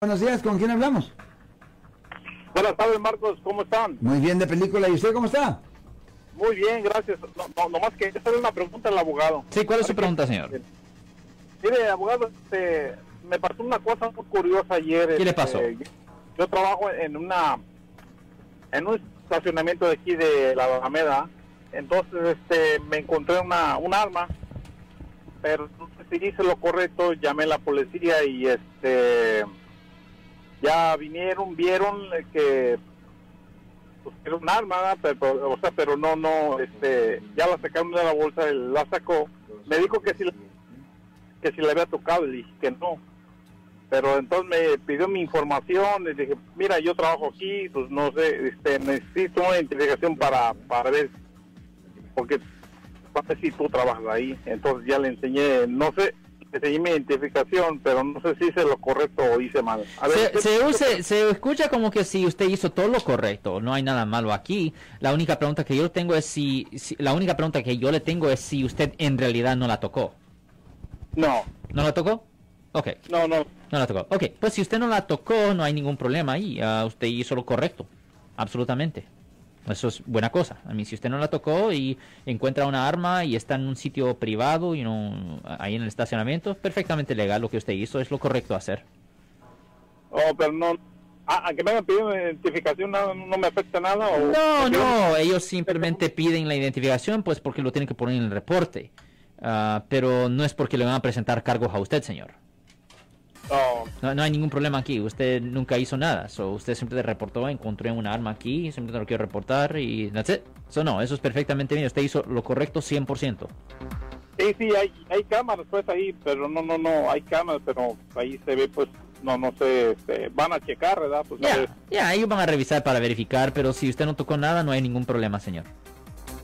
Buenos días, ¿con quién hablamos? Buenas tardes, Marcos, ¿cómo están? Muy bien de película, ¿y usted cómo está? Muy bien, gracias. No, no, nomás que hacerle una pregunta al abogado. Sí, ¿cuál es su pregunta, señor? Mire, abogado, este, me pasó una cosa muy curiosa ayer. ¿Qué le este, pasó? Yo trabajo en una en un estacionamiento de aquí de la Alameda. Entonces, este, me encontré una un arma, pero no sé si hice lo correcto, llamé a la policía y este ya vinieron, vieron que pues, era un arma, pero, o sea, pero no, no, este, ya la sacaron de la bolsa, la sacó, me dijo que si, que si le había tocado, le dije que no, pero entonces me pidió mi información, le dije, mira, yo trabajo aquí, pues no sé, este, necesito una identificación para, para ver, porque sé si tú trabajas ahí, entonces ya le enseñé, no sé, mi identificación, pero no sé si hice lo correcto o hice mal. A ver, Se, se, use- se escucha como que si usted hizo todo lo correcto, no hay nada malo aquí. La única pregunta que yo tengo es si, si- la única pregunta que yo le tengo es si usted en realidad no la tocó. no, ¿No la tocó? Ok, no, no, no la tocó. Ok, pues si usted no la tocó, no hay ningún problema ahí. Ah, usted hizo lo correcto. Absolutamente. Eso es buena cosa. A mí, si usted no la tocó y encuentra una arma y está en un sitio privado y no ahí en el estacionamiento, es perfectamente legal lo que usted hizo, es lo correcto hacer. Oh, pero no. Ah, a que me hayan pedido identificación no, no me afecta nada. O, No, no, ellos simplemente piden la identificación, pues porque lo tienen que poner en el reporte. Ah, pero no es porque le van a presentar cargos a usted, señor. No, no hay ningún problema aquí. Usted nunca hizo nada. So, usted siempre reportó, encontré un arma aquí, siempre lo quiero reportar y that's it. So, no, eso es perfectamente bien. Usted hizo lo correcto 100%. sí, sí, hay, hay cámaras pues ahí, pero no, no, no, hay cámaras, pero ahí se ve pues, no, no sé, este, van a checar, ¿verdad? Pues, Ya, ver. ya, ellos van a revisar para verificar, pero si usted no tocó nada, no hay ningún problema, señor.